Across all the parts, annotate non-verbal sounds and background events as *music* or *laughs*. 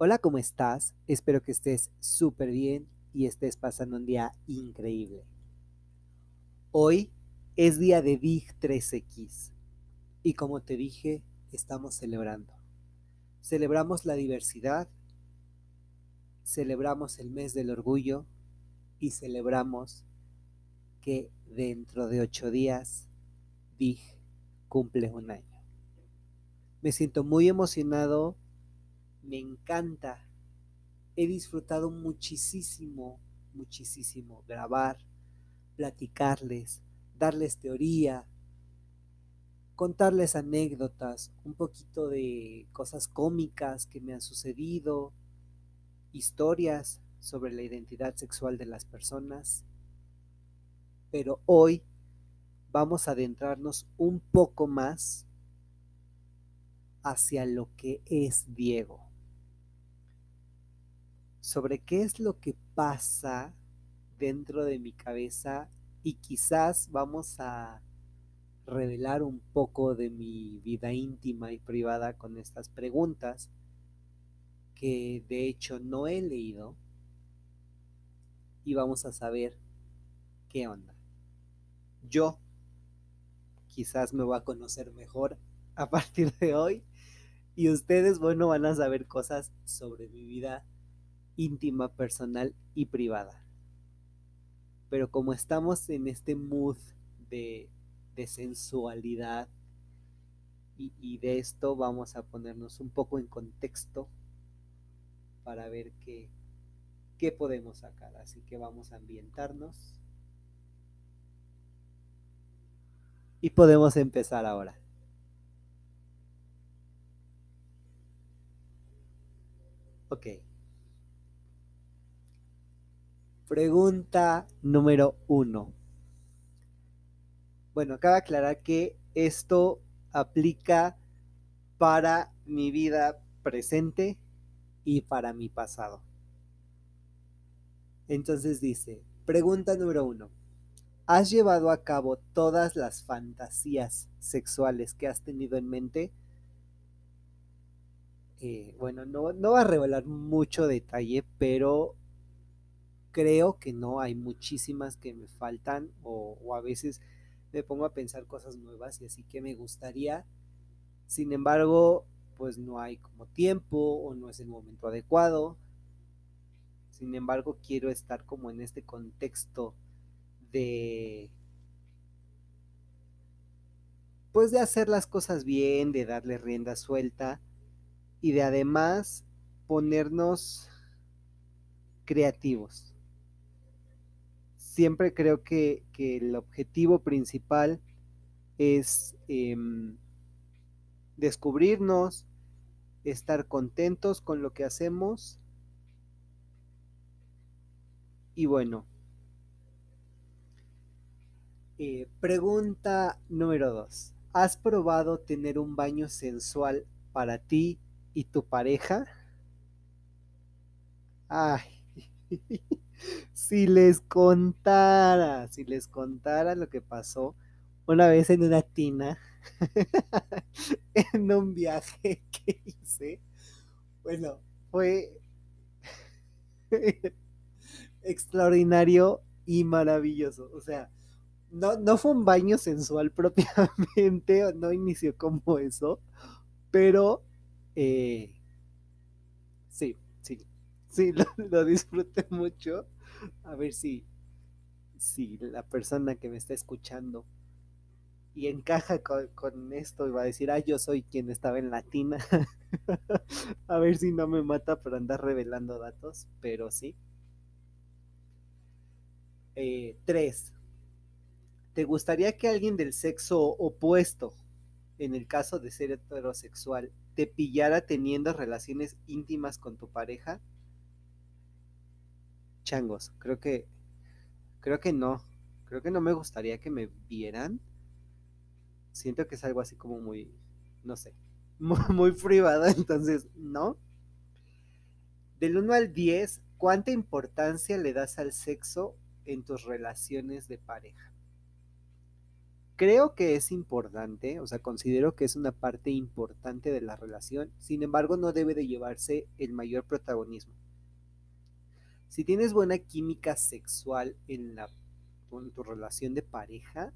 Hola, ¿cómo estás? Espero que estés súper bien y estés pasando un día increíble. Hoy es día de Big 3X y como te dije, estamos celebrando. Celebramos la diversidad, celebramos el mes del orgullo y celebramos que dentro de ocho días Big cumple un año. Me siento muy emocionado me encanta. He disfrutado muchísimo, muchísimo grabar, platicarles, darles teoría, contarles anécdotas, un poquito de cosas cómicas que me han sucedido, historias sobre la identidad sexual de las personas. Pero hoy vamos a adentrarnos un poco más hacia lo que es Diego sobre qué es lo que pasa dentro de mi cabeza y quizás vamos a revelar un poco de mi vida íntima y privada con estas preguntas que de hecho no he leído y vamos a saber qué onda. Yo quizás me voy a conocer mejor a partir de hoy y ustedes, bueno, van a saber cosas sobre mi vida íntima, personal y privada. Pero como estamos en este mood de, sensualidad y, y, de esto vamos a ponernos un poco en contexto para ver qué, qué podemos sacar. Así que vamos a ambientarnos. Y podemos empezar ahora. Ok. Pregunta número uno. Bueno, cabe aclarar que esto aplica para mi vida presente y para mi pasado. Entonces dice, pregunta número uno. ¿Has llevado a cabo todas las fantasías sexuales que has tenido en mente? Eh, bueno, no, no va a revelar mucho detalle, pero creo que no, hay muchísimas que me faltan o, a veces me pongo a pensar cosas nuevas y así que me gustaría. Sin embargo, pues no hay como tiempo o no es el momento adecuado. Sin embargo, quiero estar como en este contexto de pues de hacer las cosas bien, de darle rienda suelta y de además ponernos creativos siempre creo que, el objetivo principal es em, descubrirnos, estar contentos con lo que hacemos y bueno. Eh, pregunta número dos. ¿Has probado tener un baño sensual para ti y tu pareja? Ay. *laughs* si les contara, si les contara lo que pasó una vez en una tina, *laughs* en un viaje *laughs* que hice, bueno, fue *laughs* extraordinario y maravilloso. O sea, no, no fue un baño sensual propiamente, no inició como eso, pero eh, sí, sí, sí, lo, disfruté mucho. A ver si, si la persona que me está escuchando y encaja con, esto y va a decir, ah, yo soy quien estaba en latina. *laughs* a ver si no me mata por andar revelando datos, pero sí. Eh, tres. ¿Te gustaría que alguien del sexo opuesto, en el caso de ser heterosexual, te pillara teniendo relaciones íntimas con tu pareja? Changos. Creo que, creo que no. Creo que no me gustaría que me vieran. Siento que es algo así como muy, no sé, *laughs* muy, privado, entonces, ¿no? Del 1 al 10, ¿cuánta importancia le das al sexo en tus relaciones de pareja? creo que es importante, o sea, considero que es una parte importante de la relación, sin embargo no debe de llevarse el mayor protagonismo. Si tienes buena química sexual en, la, en tu relación de pareja,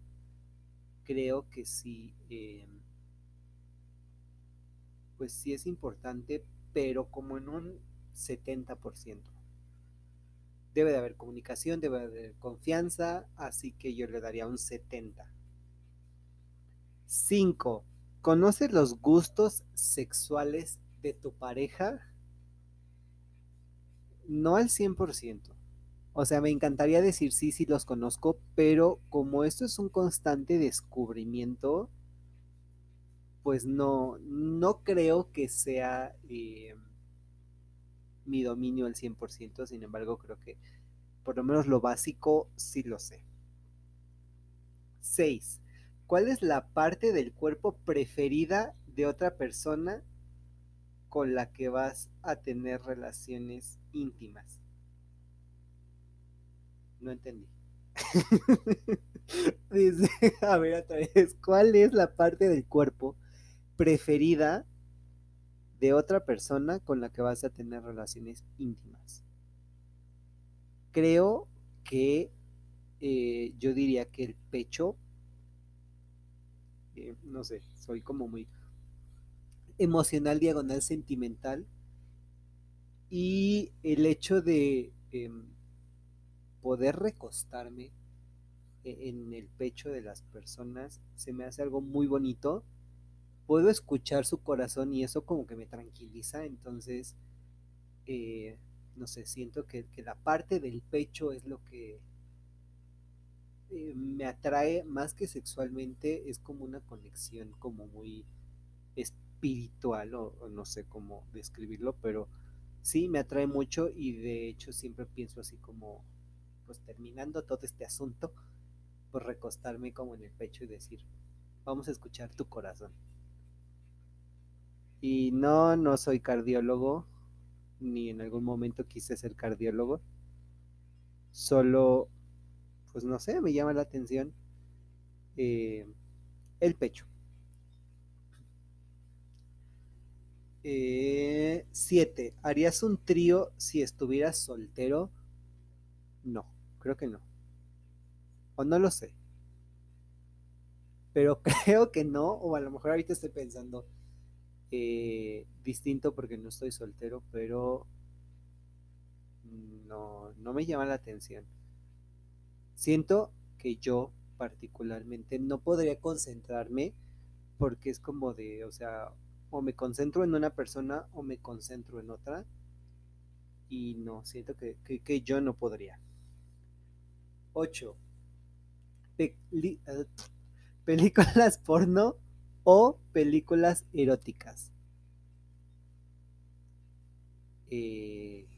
creo que sí, eh, pues sí es importante, pero como en un 70%. Debe de haber comunicación, debe de haber confianza, así que yo le daría un 70%. 5. ¿Conoces los gustos sexuales de tu pareja? No al 100%. O sea, me encantaría decir sí, sí los conozco, pero como esto es un constante descubrimiento, pues no, no creo que sea eh, mi dominio al 100%, sin embargo creo que por lo menos lo básico sí lo sé. 6. ¿Cuál es la parte del cuerpo preferida de otra persona con la que vas a tener relaciones íntimas? No entendí. *laughs* Dice, a ver otra vez, ¿cuál es la parte del cuerpo preferida de otra persona con la que vas a tener relaciones íntimas? Creo que eh, yo diría que el pecho eh, no sé, soy como muy emocional, diagonal, sentimental. Y el hecho de em, poder recostarme e-, en el pecho de las personas se me hace algo muy bonito. Puedo escuchar su corazón y eso como que me tranquiliza. Entonces, eh, no sé, siento que, que la parte del pecho es lo que eh, me atrae más que sexualmente, es como una conexión como muy espiritual o, no sé cómo describirlo, pero sí me atrae mucho y de hecho siempre pienso así como, pues terminando todo este asunto, pues recostarme como en el pecho y decir, vamos a escuchar tu corazón. Y no, no soy cardiólogo, ni en algún momento quise ser cardiólogo. Solo pues no sé, me llama la atención eh, el pecho. Eh, siete, ¿harías un trío si estuvieras soltero? No, creo que no. O no lo sé. Pero *laughs* creo que no, o a lo mejor ahorita estoy pensando eh, distinto porque no estoy soltero, pero no, no me llama la atención. Siento que yo particularmente no podría concentrarme porque es como de, o sea, o me concentro en una persona o me concentro en otra y no, siento que, yo no podría. 8. Eh, películas porno o películas eróticas. Eh,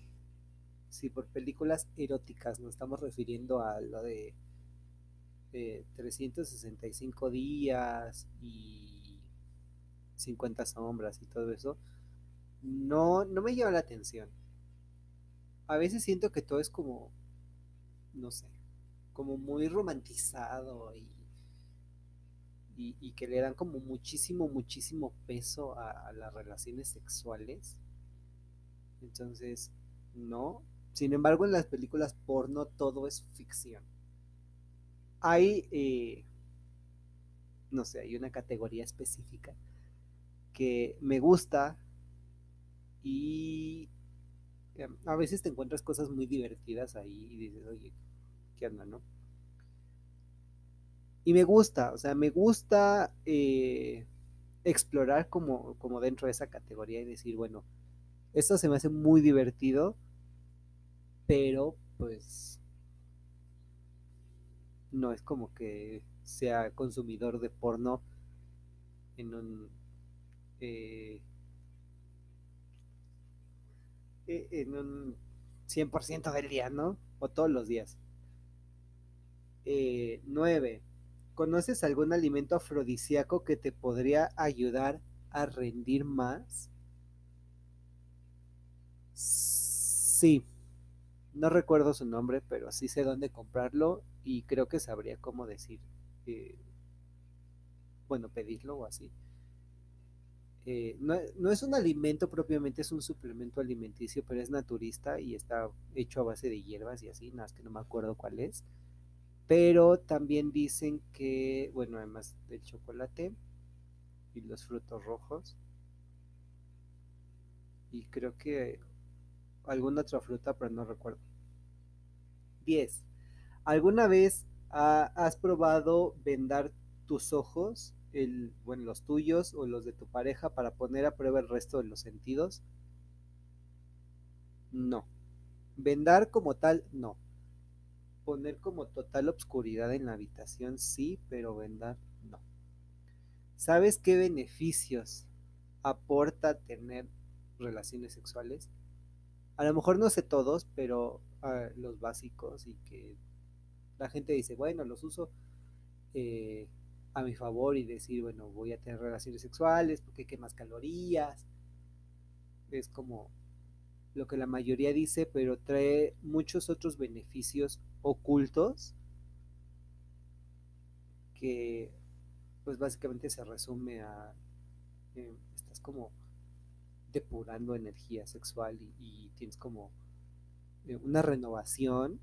si por películas eróticas nos estamos refiriendo a lo de 365 días y 50 sombras y todo eso, no, no me llama la atención. A veces siento que todo es como, no sé, como muy romantizado y, y, que le dan como muchísimo, muchísimo peso a las relaciones sexuales. Entonces, no, sin embargo, en las películas porno todo es ficción. Hay, eh, no sé, hay una categoría específica que me gusta y em, a veces te encuentras cosas muy divertidas ahí y dices, oye, ¿qué onda, no? Y me gusta, o sea, me gusta eh, explorar como, como dentro de esa categoría y decir, bueno, esto se me hace muy divertido pero pues no es como que sea consumidor de porno en un eh, e, en un 100% del día, ¿no? O todos los días. Eh, 9. ¿Conoces algún alimento afrodisíaco que te podría ayudar a rendir más? Sí. No recuerdo su nombre, pero sí sé dónde comprarlo y creo que sabría cómo decir eh, bueno, pedirlo o así. Eh, no, no, es un alimento propiamente, es un suplemento alimenticio, pero es naturista y está hecho a base de hierbas y así, nada más que no me acuerdo cuál es. Pero también dicen que, bueno, además del chocolate y los frutos rojos, y creo que alguna otra fruta, pero no recuerdo. 10. ¿Alguna vez has probado vendar tus ojos, el, bueno, los tuyos o los de tu pareja para poner a prueba el resto de los sentidos? No. Vendar como tal, no. Poner como total obscuridad en la habitación, sí, pero vendar, no. ¿Sabes qué beneficios aporta tener relaciones sexuales? A lo mejor no sé todos, pero uh, los básicos y que la gente dice, bueno, los uso eh, a mi favor y decir, bueno, voy a tener relaciones sexuales porque más calorías. Es como lo que la mayoría dice, pero trae muchos otros beneficios ocultos que pues básicamente se resume a eh, estás como depurando energía sexual y, y tienes como eh, una renovación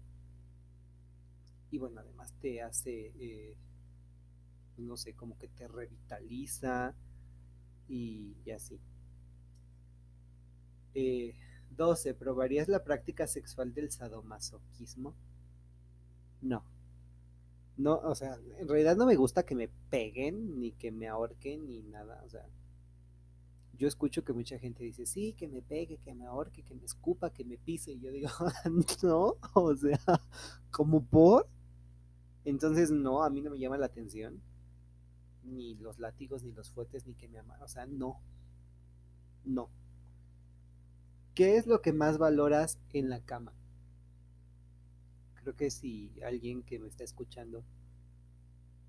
y bueno además te hace eh, no sé como que te revitaliza y, y así eh, 12. ¿Probarías la práctica sexual del sadomasoquismo? No. No, o sea, en realidad no me gusta que me peguen, ni que me ahorquen, ni nada. O sea, yo escucho que mucha gente dice, sí, que me pegue, que me ahorque, que me escupa, que me pise. Y yo digo, *laughs* no, o sea, como por. Entonces, no, a mí no me llama la atención. Ni los látigos, ni los fuetes, ni que me aman. O sea, no. No. ¿Qué es lo que más valoras en la cama? Creo que si alguien que me está escuchando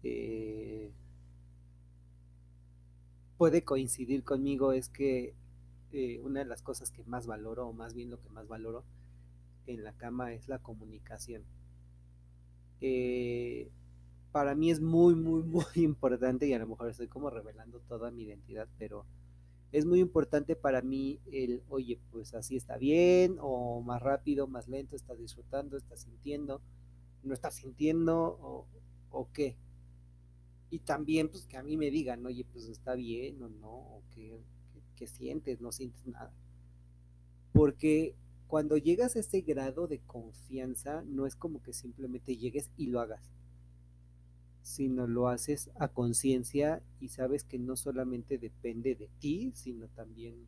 eh, puede coincidir conmigo es que eh, una de las cosas que más valoro, o más bien lo que más valoro en la cama es la comunicación. Eh, para mí es muy, muy, *laughs* muy importante y a lo mejor estoy como revelando toda mi identidad, pero es muy importante para mí el, oye, pues así está bien, o más rápido, más lento, estás disfrutando, estás sintiendo, no estás sintiendo, o, o qué. Y también, pues que a mí me digan, oye, pues está bien o no, o qué, qué, sientes, no sientes nada. Porque cuando llegas a ese grado de confianza, no es como que simplemente llegues y lo hagas sino lo haces a conciencia y sabes que no solamente depende de ti, sino también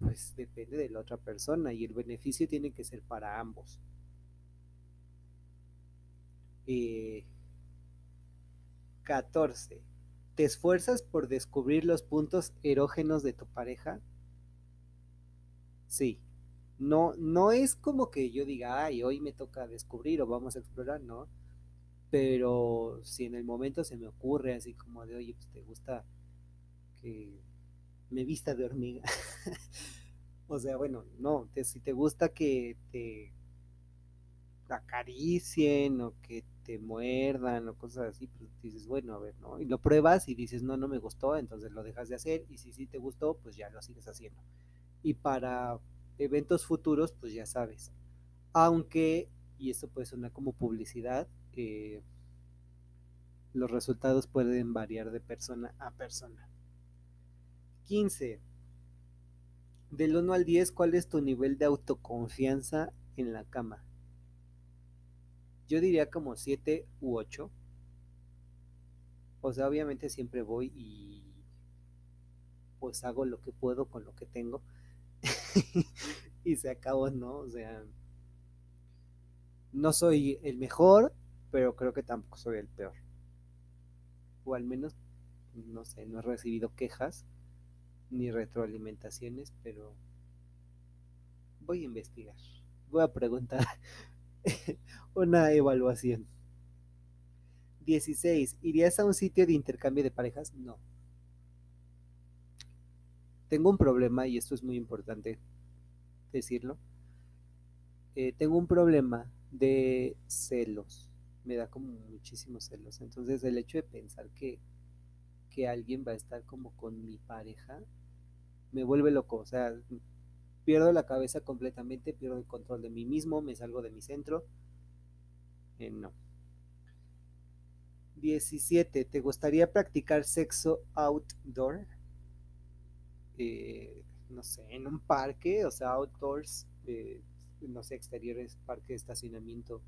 pues depende de la otra persona y el beneficio tiene que ser para ambos. Eh, 14. ¿Te esfuerzas por descubrir los puntos erógenos de tu pareja? Sí. No, no es como que yo diga, ay, hoy me toca descubrir o vamos a explorar, no pero si en el momento se me ocurre así como de, oye, pues te gusta que me vista de hormiga. *laughs* o sea, bueno, no, si te gusta que te acaricien o que te muerdan o cosas así, pues dices, bueno, a ver, ¿no? Y lo pruebas y dices, no, no me gustó, entonces lo dejas de hacer y si sí te gustó, pues ya lo sigues haciendo. Y para eventos futuros, pues ya sabes. Aunque, y esto puede sonar como publicidad, los resultados pueden variar de persona a persona. 15. Del 1 al 10, ¿cuál es tu nivel de autoconfianza en la cama? Yo diría como 7 u 8. O sea, obviamente siempre voy y pues hago lo que puedo con lo que tengo. *laughs* y se acabó, ¿no? O sea, no soy el mejor, pero creo que tampoco soy el peor. O al menos, no sé, no he recibido quejas ni retroalimentaciones, pero voy a investigar. Voy a preguntar *laughs* una evaluación. 16. ¿Irías a un sitio de intercambio de parejas? No. Tengo un problema y esto es muy importante decirlo. Eh, tengo un problema de celos me da como muchísimos celos. Entonces el hecho de pensar que, que alguien va a estar como con mi pareja me vuelve loco. O sea, pierdo la cabeza completamente, pierdo el control de mí mismo, me salgo de mi centro. Eh, no. 17. ¿Te gustaría practicar sexo outdoor? Eh, no sé, en un parque, o sea, outdoors, eh, no sé, exteriores, parque estacionamiento,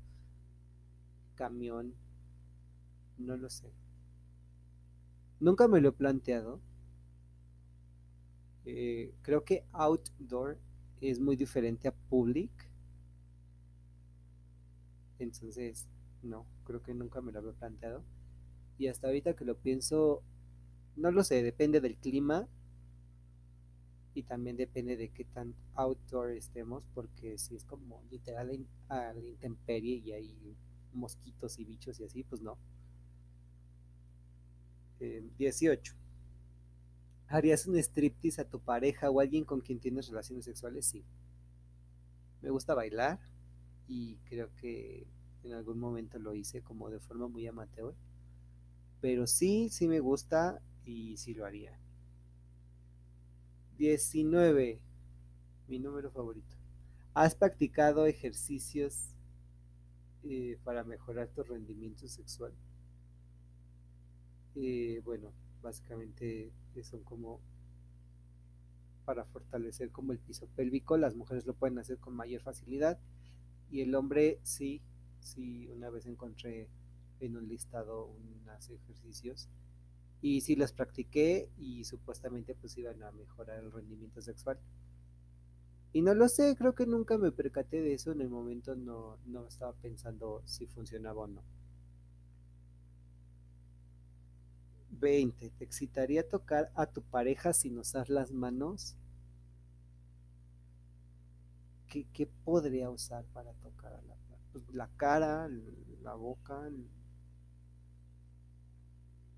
camión, no lo sé. Nunca me lo he planteado. Eh, creo que outdoor es muy diferente a public. Entonces, no, creo que nunca me lo había planteado. Y hasta ahorita que lo pienso, no lo sé, depende del clima y también depende de qué tan outdoor estemos, porque si es como literal a la intemperie y hay mosquitos y bichos y así, pues no. 18. Eh, ¿Harías un striptease a tu pareja o alguien con quien tienes relaciones sexuales? Sí. Me gusta bailar y creo que en algún momento lo hice como de forma muy amateur. Pero sí, sí me gusta y sí lo haría. 19. Mi número favorito. ¿Has practicado ejercicios eh, para mejorar tu rendimiento sexual? Eh, bueno, básicamente son como para fortalecer como el piso pélvico. Las mujeres lo pueden hacer con mayor facilidad y el hombre sí, sí, una vez encontré en un listado unos ejercicios y sí los practiqué y supuestamente pues iban a mejorar el rendimiento sexual. Y no lo sé, creo que nunca me percaté de eso, en el momento no, no estaba pensando si funcionaba o no. 20. ¿Te excitaría tocar a tu pareja sin usar las manos? ¿Qué, qué podría usar para tocar a la, pues, la cara, la boca?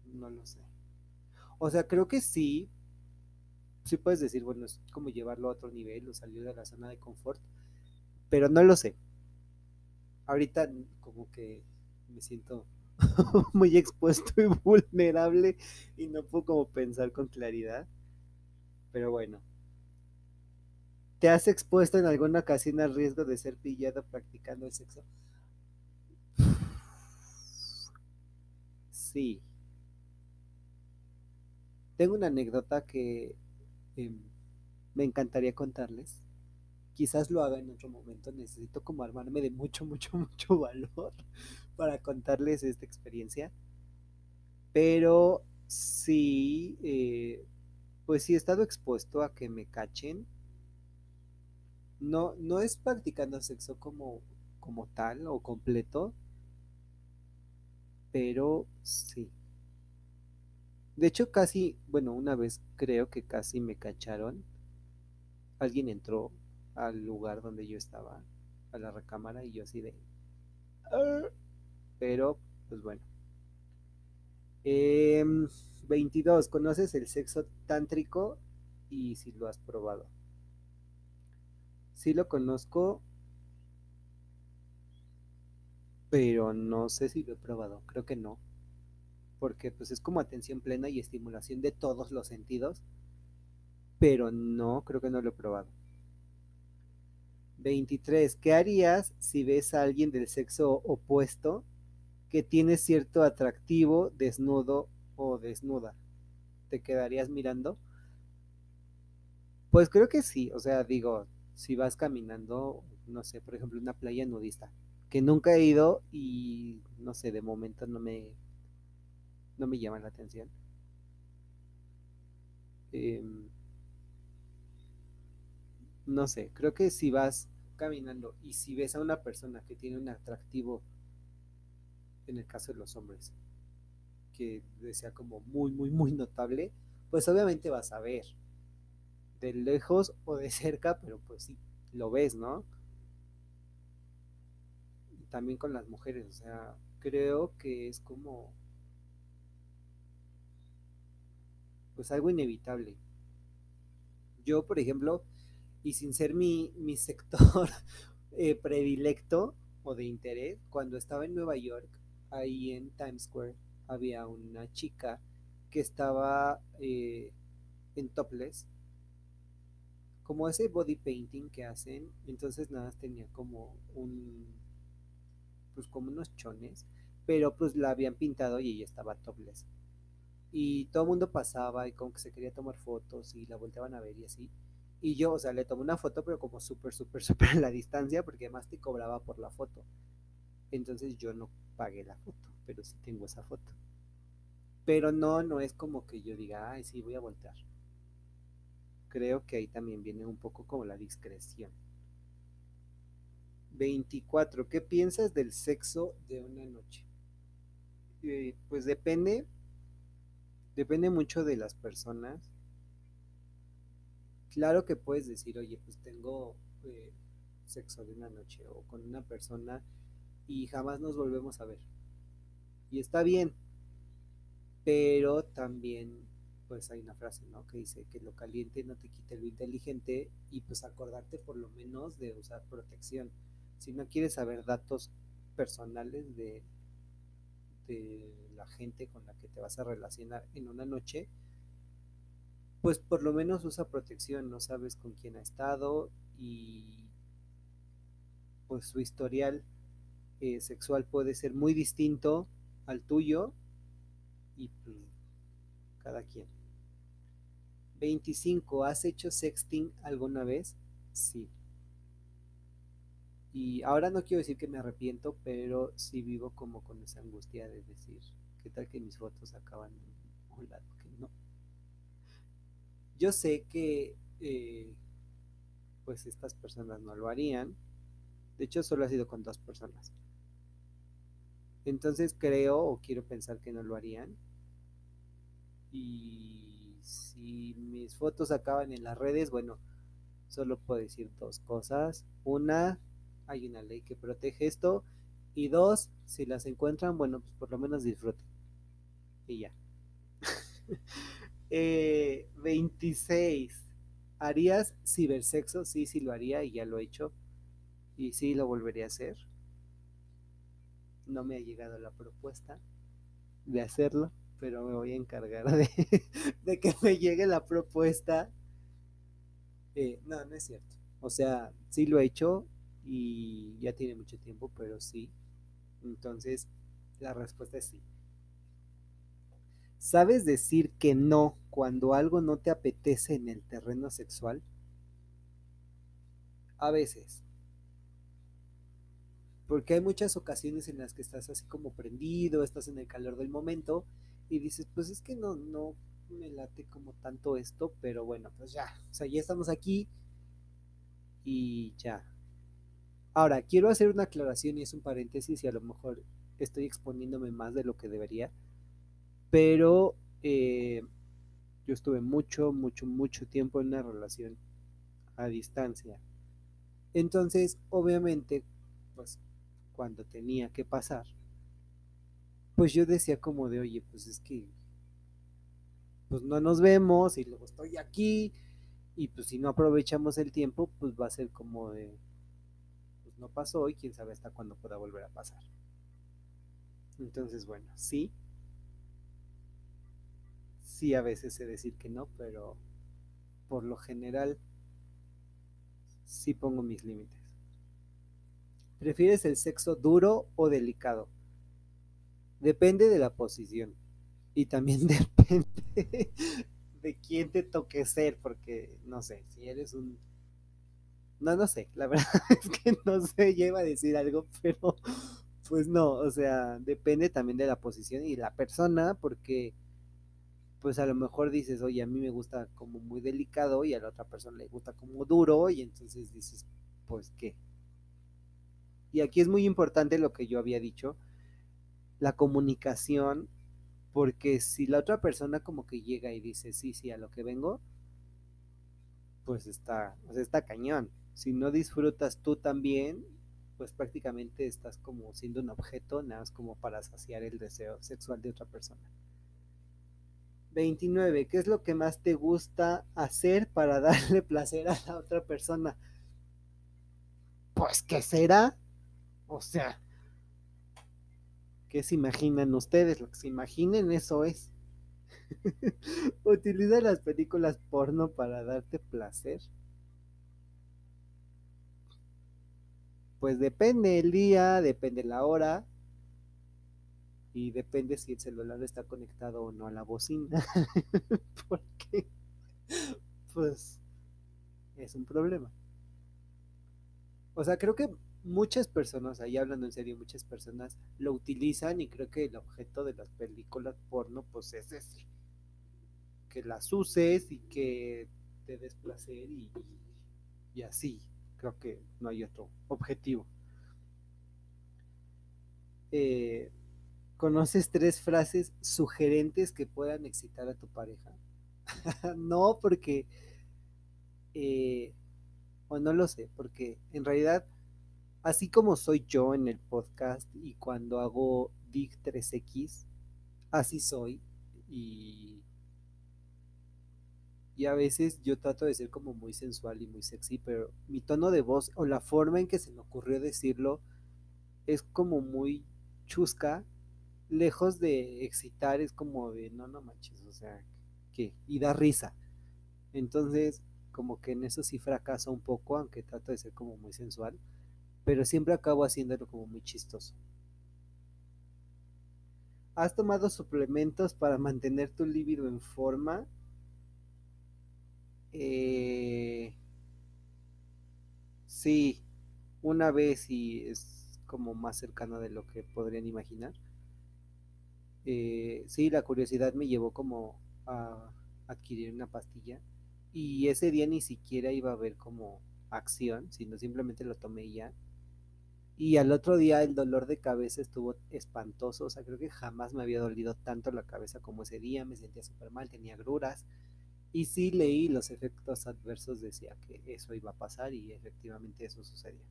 No lo sé. O sea, creo que sí. Sí puedes decir, bueno, es como llevarlo a otro nivel o salir de la zona de confort. Pero no lo sé. Ahorita como que me siento *laughs* muy expuesto y vulnerable y no puedo como pensar con claridad. Pero bueno. ¿Te has expuesto en alguna ocasión al riesgo de ser pillado practicando el sexo? Sí. Tengo una anécdota que em, me encantaría contarles. Quizás lo haga en otro momento. Necesito como armarme de mucho, *laughs* mucho, mucho valor para contarles esta experiencia. Pero sí, eh, pues sí he estado expuesto a que me cachen. No, no es practicando sexo como, como tal o completo, pero sí. De hecho, casi, bueno, una vez creo que casi me cacharon. Alguien entró al lugar donde yo estaba, a la recámara, y yo así de... Ah", pero, pues bueno. 22. Em, ¿Conoces el sexo tántrico? Y si lo has probado. Sí lo conozco, pero no sé si lo he probado. Creo que no porque pues es como atención plena y estimulación de todos los sentidos, pero no, creo que no lo he probado. 23. ¿Qué harías si ves a alguien del sexo opuesto que tiene cierto atractivo desnudo o desnuda? ¿Te quedarías mirando? Pues creo que sí, o sea, digo, si vas caminando, no sé, por ejemplo, una playa nudista, que nunca he ido y no sé, de momento no me no me llama la atención. Em, no sé, creo que si vas caminando y si ves a una persona que tiene un atractivo, en el caso de los hombres, que sea como muy, muy, muy notable, pues obviamente vas a ver de lejos o de *laughs* cerca, pero pues sí, lo ves, ¿no? también con las mujeres, o sea, creo que es como pues algo inevitable. Yo, por ejemplo, y sin ser mi, mi sector *laughs* eh, predilecto o de interés, cuando estaba en Nueva York, ahí en Times Square había una chica que estaba eh, en topless, como ese body painting que hacen, entonces nada más tenía como un, pues como unos chones, pero pues la habían pintado y ella estaba topless. Y todo el mundo pasaba y como que se quería tomar fotos y la volteaban a ver y así. Y yo, o sea, le tomé una foto, pero como súper, súper, *laughs* súper a la distancia, porque además te cobraba por la foto. Entonces yo no pagué la foto, pero sí tengo esa foto. Pero no, no es como que yo diga, ay, sí, voy a voltear. Creo que ahí también viene un poco como la discreción. 24. ¿Qué piensas del sexo de una noche? Eh, pues depende, depende mucho de las personas. Claro que puedes decir, oye, pues tengo eh, sexo de una noche o con una persona y jamás nos volvemos a ver. Y está bien, pero también pues hay una frase, ¿no? Que dice que lo caliente no te quite lo inteligente y pues acordarte por lo menos de usar protección. Si no quieres saber datos personales de, de la gente con la que te vas a relacionar en una noche, pues por lo menos usa protección, no sabes con quién ha estado y pues su historial eh, sexual puede ser muy distinto al tuyo y pues, cada quien. 25. ¿Has hecho sexting alguna vez? Sí. Y ahora no quiero decir que me arrepiento, pero sí vivo como con esa angustia de decir, ¿qué tal que mis fotos acaban en un lado que no? Yo sé que eh, pues estas personas no lo harían. De hecho, solo ha sido con dos personas. Entonces creo o quiero pensar que no lo harían. Y si mis fotos acaban en las redes, bueno, solo puedo decir dos cosas. Una, hay una ley que protege esto. Y dos, si las encuentran, bueno, pues por lo menos disfruten. Y ya. 26. *laughs* Eh, ¿Harías cibersexo? Sí, sí lo haría y ya lo he hecho. Y sí lo volvería a hacer no me ha llegado la propuesta de hacerlo, pero me voy a encargar de, *laughs* que me llegue la propuesta. Eh, no, no es cierto. O sea, sí lo he hecho y ya tiene mucho tiempo, pero sí. Entonces, la respuesta es sí. ¿Sabes decir que no cuando algo no te apetece en el terreno sexual? A veces porque hay muchas ocasiones en las que estás así como prendido, estás en el calor del momento y dices, pues es que no, no me late como tanto esto, pero bueno, pues ya, o sea, ya estamos aquí y ya. Ahora, quiero hacer una aclaración y es un paréntesis y a lo mejor estoy exponiéndome más de lo que debería, pero eh, yo estuve mucho, mucho, mucho tiempo en una relación a distancia. Entonces, obviamente, pues cuando tenía que pasar, pues yo decía como de, oye, pues es que, pues no nos vemos y luego estoy aquí y pues si no aprovechamos el tiempo, pues va a ser como de, no pasó y quién sabe hasta cuándo pueda volver a pasar. Entonces, bueno, sí, sí a veces sé decir que no, pero por lo general sí pongo mis límites. ¿Prefieres el sexo duro o delicado? Depende de la posición. Y también *laughs* depende de quién te toque ser, porque no sé, si eres un... No, no sé, la *laughs* verdad es que no sé, lleva a decir algo, *laughs* pero pues no, o sea, depende también de la posición y la persona, porque pues a lo mejor dices, oye, a mí me gusta como muy delicado y a la otra persona le gusta como duro y entonces dices, pues qué, y aquí es muy importante lo que yo había dicho, la comunicación, porque si la otra persona como que llega y dice, sí, sí, a lo que vengo, pues está, pues está cañón. Si no disfrutas tú también, pues prácticamente estás como siendo un objeto, nada más como para saciar el deseo sexual de otra persona. 29. ¿Qué es lo que más te gusta hacer para *laughs* darle placer a la otra persona? Pues, ¿qué será? O sea, ¿Qué se imaginan ustedes? Lo que se imaginen, eso es. *laughs* ¿Utiliza las películas porno para darte placer? Pues depende el día, depende la hora y depende si el celular está conectado o no a la bocina. *laughs* Porque, pues, es un problema. O sea, creo que muchas personas, ahí hablando en serio, muchas personas lo utilizan y creo que el objeto de las películas porno pues es ese, que las uses y que te des placer y, y así, creo que no hay otro objetivo. Eh, ¿Conoces tres frases sugerentes que puedan excitar a tu pareja? *laughs* no, porque, eh, o no lo sé, porque en realidad así como soy yo en el podcast y cuando hago Dig 3X, así soy y, y a veces yo trato de ser como muy sensual y muy sexy, pero mi tono de voz o la forma en que se me ocurrió decirlo es como muy chusca, lejos de excitar, es como de no, no manches, o sea, ¿qué? Y da risa. Entonces, como que en eso sí fracaso un poco, aunque trato de ser como muy sensual pero siempre acabo haciéndolo como muy chistoso. ¿Has tomado suplementos para mantener tu libido en forma? Eh, sí, una vez y es como más cercano de lo que podrían imaginar. Eh, sí, la curiosidad me llevó como a adquirir una pastilla y ese día ni siquiera iba a ver como acción, sino simplemente lo tomé ya y al otro día el dolor de cabeza estuvo espantoso, o sea, creo que jamás me había dolido tanto la cabeza como ese día, me sentía súper mal, tenía agruras. Y sí leí los efectos adversos, decía que eso iba a pasar y efectivamente eso sucedió.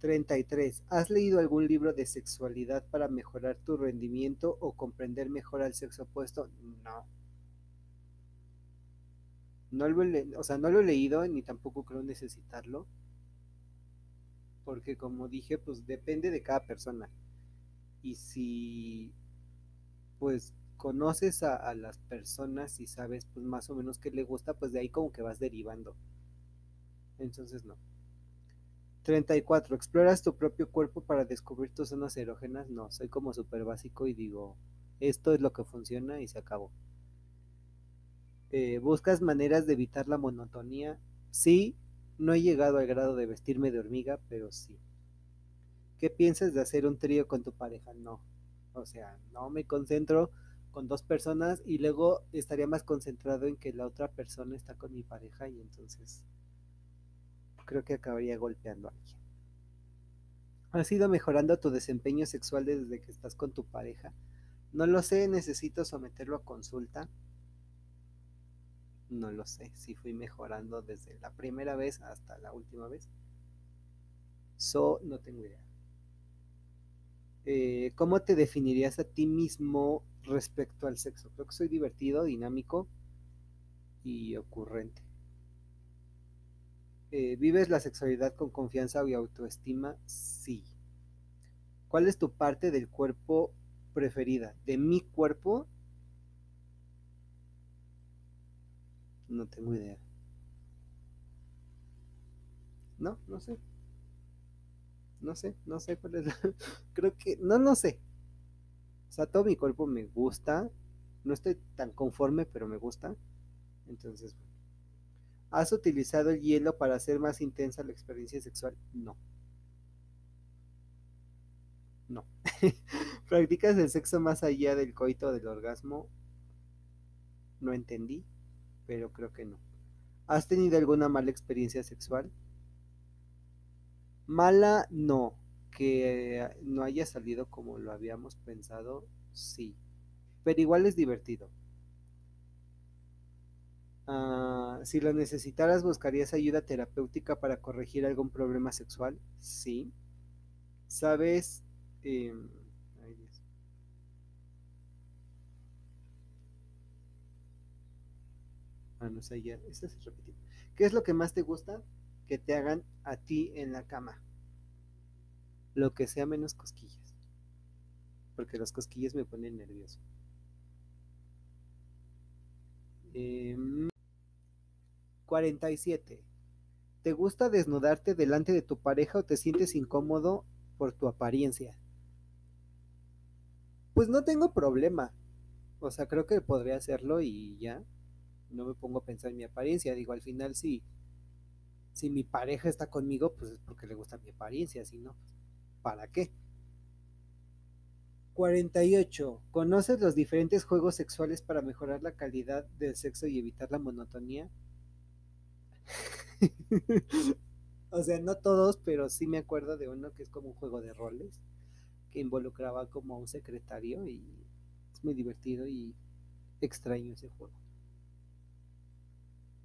33. ¿Has leído algún libro de sexualidad para mejorar tu rendimiento o comprender mejor al sexo opuesto? No. No lo o sea, no lo he leído ni tampoco creo necesitarlo porque como dije, pues depende de cada persona. Y si pues conoces a, las personas y sabes pues más o menos qué le gusta, pues de ahí como que vas derivando. Entonces no. 34. ¿Exploras tu propio cuerpo para descubrir tus zonas erógenas? No, soy como súper básico y digo, esto es lo que funciona y se acabó. Eh, ¿Buscas maneras de evitar la monotonía? Sí, no he llegado al grado de vestirme de hormiga, pero sí. ¿Qué piensas de hacer un trío con tu pareja? No. O sea, no me concentro con dos personas y luego estaría más concentrado en que la otra persona está con mi pareja y entonces creo que acabaría golpeando a alguien. ¿Has ido mejorando tu desempeño sexual desde que estás con tu pareja? No lo sé, necesito someterlo a consulta no lo sé si fui mejorando desde la primera vez hasta la última vez. So, no tengo idea. Eh, ¿Cómo te definirías a ti mismo respecto al sexo? Creo que soy divertido, dinámico y ocurrente. Eh, ¿Vives la sexualidad con confianza y autoestima? Sí. ¿Cuál es tu parte del cuerpo preferida? De mi cuerpo, No tengo idea. No, no sé. No sé, no sé cuál es. *laughs* Creo que, no, no sé. O sea, todo mi cuerpo me gusta. No estoy tan conforme, pero me gusta. Entonces, ¿has utilizado el hielo para hacer más intensa la experiencia sexual? No. No. *laughs* ¿Practicas el sexo más allá del coito del orgasmo? No entendí pero creo que no. ¿Has tenido alguna mala experiencia sexual? Mala, no. Que no haya salido como lo habíamos pensado, sí. Pero igual es divertido. Ah, si lo necesitaras, ¿buscarías ayuda terapéutica para corregir algún problema sexual? Sí. ¿Sabes? Em, Ah, no sé, ya, se repitió. ¿Qué es lo que más te gusta que te hagan a ti en la cama? Lo que sea menos cosquillas. porque los cosquillos me ponen nervioso. 47. Em, ¿Te gusta desnudarte delante de tu pareja o te sientes incómodo por tu apariencia? Pues no tengo problema. O sea, creo que podría hacerlo y ya. No me pongo a pensar en mi apariencia. Digo, al final. Si mi pareja está conmigo, pues es porque le gusta mi apariencia. Si no, pues, ¿para qué? 48. ¿Conoces los diferentes juegos sexuales para mejorar la calidad del sexo y evitar la monotonía? *laughs* o sea, no todos, pero sí me acuerdo de uno que es como un juego de roles que involucraba como a un secretario y es muy divertido y extraño ese juego.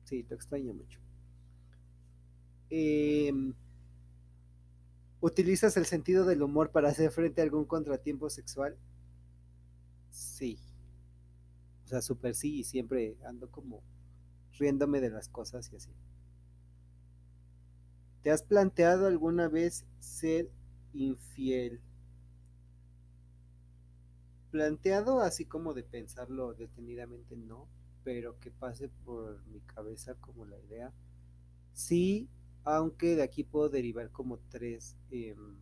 Sí, lo extraño mucho. Em, ¿Utilizas el sentido del humor para hacer frente a algún contratiempo sexual? Sí. O sea, súper sí y siempre ando como riéndome de las cosas y así. ¿Te has planteado alguna vez ser infiel? Planteado así como de pensarlo detenidamente, no, pero que pase por mi cabeza como la idea. Sí, aunque de aquí puedo derivar como tres, em,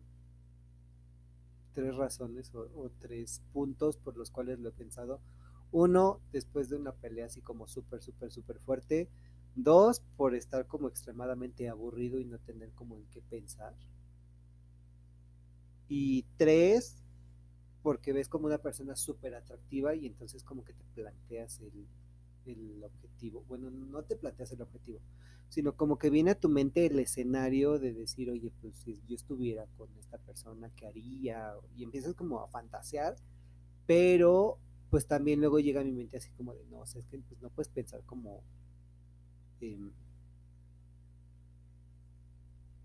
tres razones o, tres puntos por los cuales lo he pensado. Uno, después de una pelea así como súper, súper, súper fuerte. Dos, por estar como extremadamente aburrido y no tener como en qué pensar. Y tres, porque ves como una persona súper atractiva y entonces como que te planteas el, el objetivo. Bueno, no te planteas el objetivo, sino como que viene a tu mente el escenario de decir, oye, pues si yo estuviera con esta persona, ¿qué haría? Y empiezas como a fantasear, pero pues también luego llega a mi mente así como de, no, o es que pues no puedes pensar como,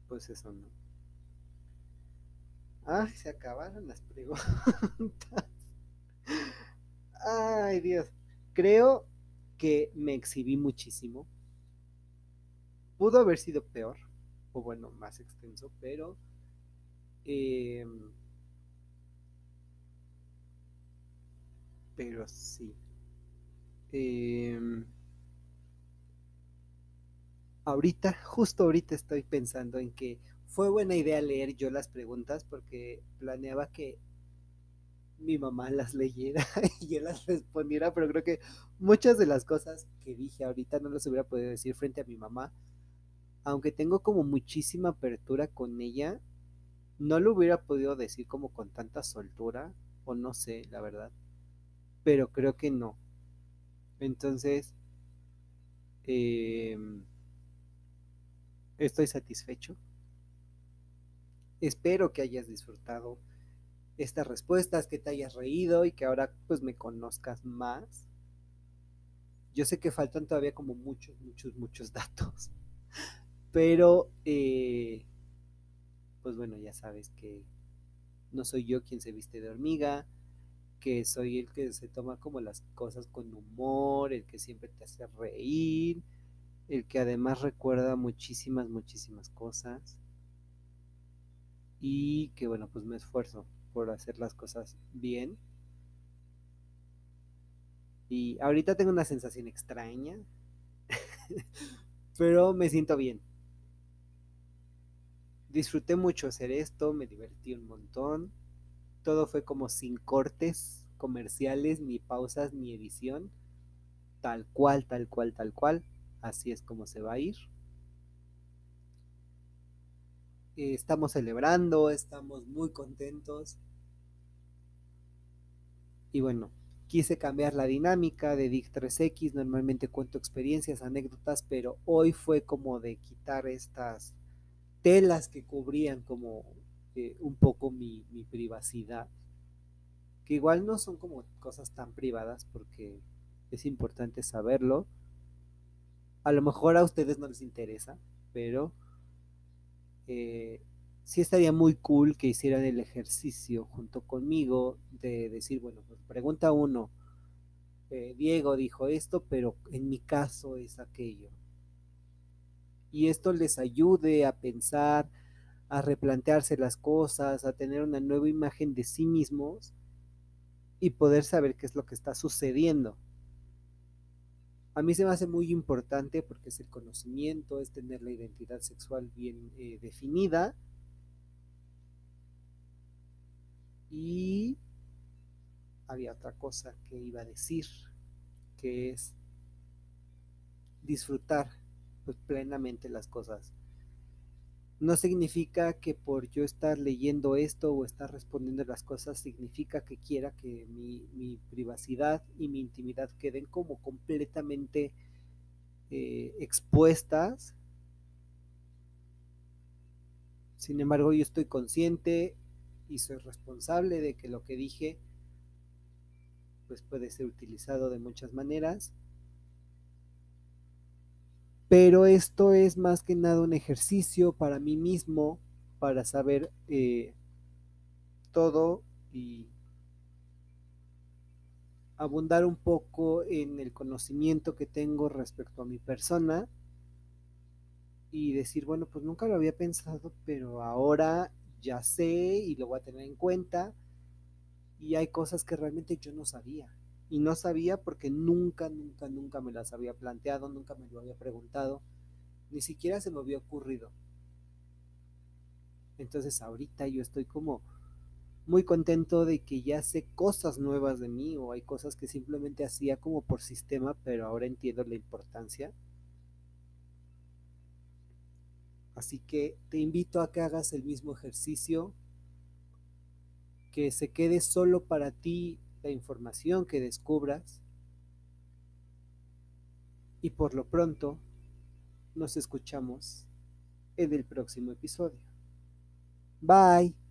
pues eso, ¿no? Ay, se acabaron las preguntas. *laughs* Ay, Dios. Creo que me exhibí muchísimo. Pudo haber sido peor, o bueno, más extenso, pero em, pero sí. Em, ahorita, justo ahorita estoy pensando en que fue buena idea leer yo las preguntas porque planeaba que mi mamá las leyera *laughs* y yo las respondiera, pero creo que muchas de las cosas que dije ahorita no las hubiera podido decir frente a mi mamá. Aunque tengo como muchísima apertura con ella, no lo hubiera podido decir como con tanta soltura, o no sé, la verdad. Pero creo que no. Entonces, em, estoy satisfecho. Espero que hayas disfrutado estas respuestas, que te hayas reído y que ahora pues me conozcas más. Yo sé que faltan todavía como muchos, muchos, muchos *laughs* datos, pero eh, pues bueno, ya sabes que no soy yo quien se viste de hormiga, que soy el que se toma como las cosas con humor, el que siempre te hace reír, el que además recuerda muchísimas, muchísimas cosas y que bueno, pues me esfuerzo por hacer las cosas bien. Y ahorita tengo una sensación extraña, *laughs* pero me siento bien. Disfruté mucho hacer esto, me divertí un montón. Todo fue como sin cortes comerciales, ni pausas, ni edición. Tal cual, tal cual, tal cual. Así es como se va a ir. estamos celebrando, estamos muy contentos. Y bueno, quise cambiar la dinámica de DIC 3X, normalmente cuento experiencias, anécdotas, pero hoy fue como de quitar estas telas que cubrían como eh, un poco mi, privacidad, que igual no son como cosas tan privadas porque es importante saberlo. A lo mejor a ustedes no les interesa, pero eh, sí estaría muy cool que hicieran el ejercicio junto conmigo de decir, bueno, pues pregunta uno, eh, Diego dijo esto, pero en mi caso es aquello. Y esto les ayude a pensar, a replantearse las cosas, a tener una nueva imagen de sí mismos y poder saber qué es lo que está sucediendo. A mí se me hace muy importante porque es el conocimiento, es tener la identidad sexual bien eh, definida. Y había otra cosa que iba a decir, que es disfrutar pues, plenamente las cosas. No significa que por yo estar leyendo esto o estar respondiendo las cosas significa que quiera que mi, mi privacidad y mi intimidad queden como completamente eh, expuestas. Sin embargo, yo estoy consciente y soy responsable de que lo que dije pues puede ser utilizado de muchas maneras pero esto es más que nada un ejercicio para mí mismo, para saber eh, todo y abundar un poco en el conocimiento que tengo respecto a mi persona y decir, bueno, pues nunca lo había pensado, pero ahora ya sé y lo voy a tener en cuenta y hay cosas que realmente yo no sabía y no sabía porque nunca, nunca, nunca me las había planteado, nunca me lo había preguntado, ni siquiera se me había ocurrido. Entonces ahorita yo estoy como muy contento de que ya sé cosas nuevas de mí o hay cosas que simplemente hacía como por sistema, pero ahora entiendo la importancia. Así que te invito a que hagas el mismo ejercicio, que se quede solo para ti la información que descubras y por lo pronto nos escuchamos en el próximo episodio. Bye.